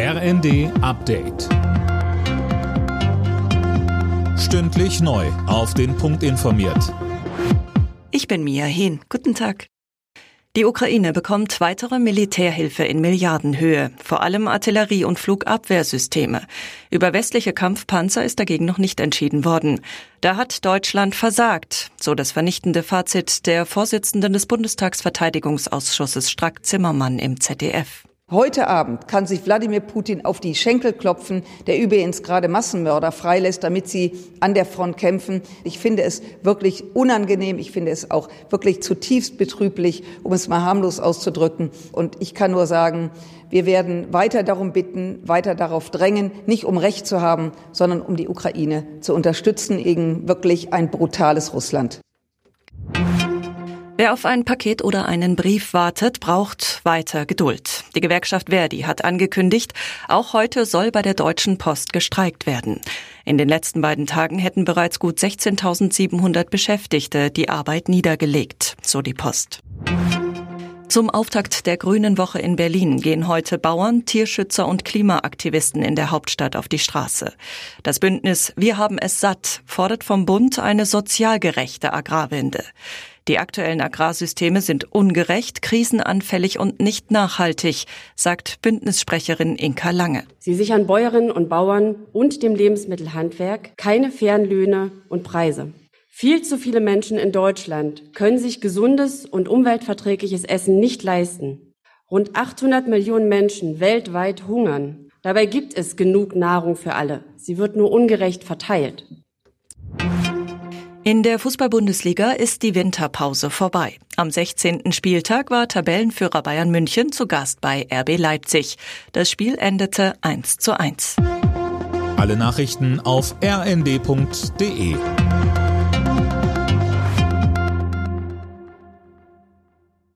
RND Update. Stündlich neu. Auf den Punkt informiert. Ich bin Mia Hehn. Guten Tag. Die Ukraine bekommt weitere Militärhilfe in Milliardenhöhe, vor allem Artillerie- und Flugabwehrsysteme. Über westliche Kampfpanzer ist dagegen noch nicht entschieden worden. Da hat Deutschland versagt, so das vernichtende Fazit der Vorsitzenden des Bundestagsverteidigungsausschusses Strack Zimmermann im ZDF. Heute Abend kann sich Wladimir Putin auf die Schenkel klopfen, der übrigens gerade Massenmörder freilässt, damit sie an der Front kämpfen. Ich finde es wirklich unangenehm. Ich finde es auch wirklich zutiefst betrüblich, um es mal harmlos auszudrücken. Und ich kann nur sagen, wir werden weiter darum bitten, weiter darauf drängen, nicht um Recht zu haben, sondern um die Ukraine zu unterstützen gegen wirklich ein brutales Russland. Wer auf ein Paket oder einen Brief wartet, braucht weiter Geduld. Die Gewerkschaft Verdi hat angekündigt, auch heute soll bei der Deutschen Post gestreikt werden. In den letzten beiden Tagen hätten bereits gut 16.700 Beschäftigte die Arbeit niedergelegt, so die Post. Zum Auftakt der Grünen Woche in Berlin gehen heute Bauern, Tierschützer und Klimaaktivisten in der Hauptstadt auf die Straße. Das Bündnis Wir haben es satt fordert vom Bund eine sozial gerechte Agrarwende. Die aktuellen Agrarsysteme sind ungerecht, krisenanfällig und nicht nachhaltig, sagt Bündnissprecherin Inka Lange. Sie sichern Bäuerinnen und Bauern und dem Lebensmittelhandwerk keine fairen Löhne und Preise. Viel zu viele Menschen in Deutschland können sich gesundes und umweltverträgliches Essen nicht leisten. Rund 800 Millionen Menschen weltweit hungern. Dabei gibt es genug Nahrung für alle. Sie wird nur ungerecht verteilt. In der Fußball-Bundesliga ist die Winterpause vorbei. Am 16. Spieltag war Tabellenführer Bayern München zu Gast bei RB Leipzig. Das Spiel endete 1 zu 1. Alle Nachrichten auf rnd.de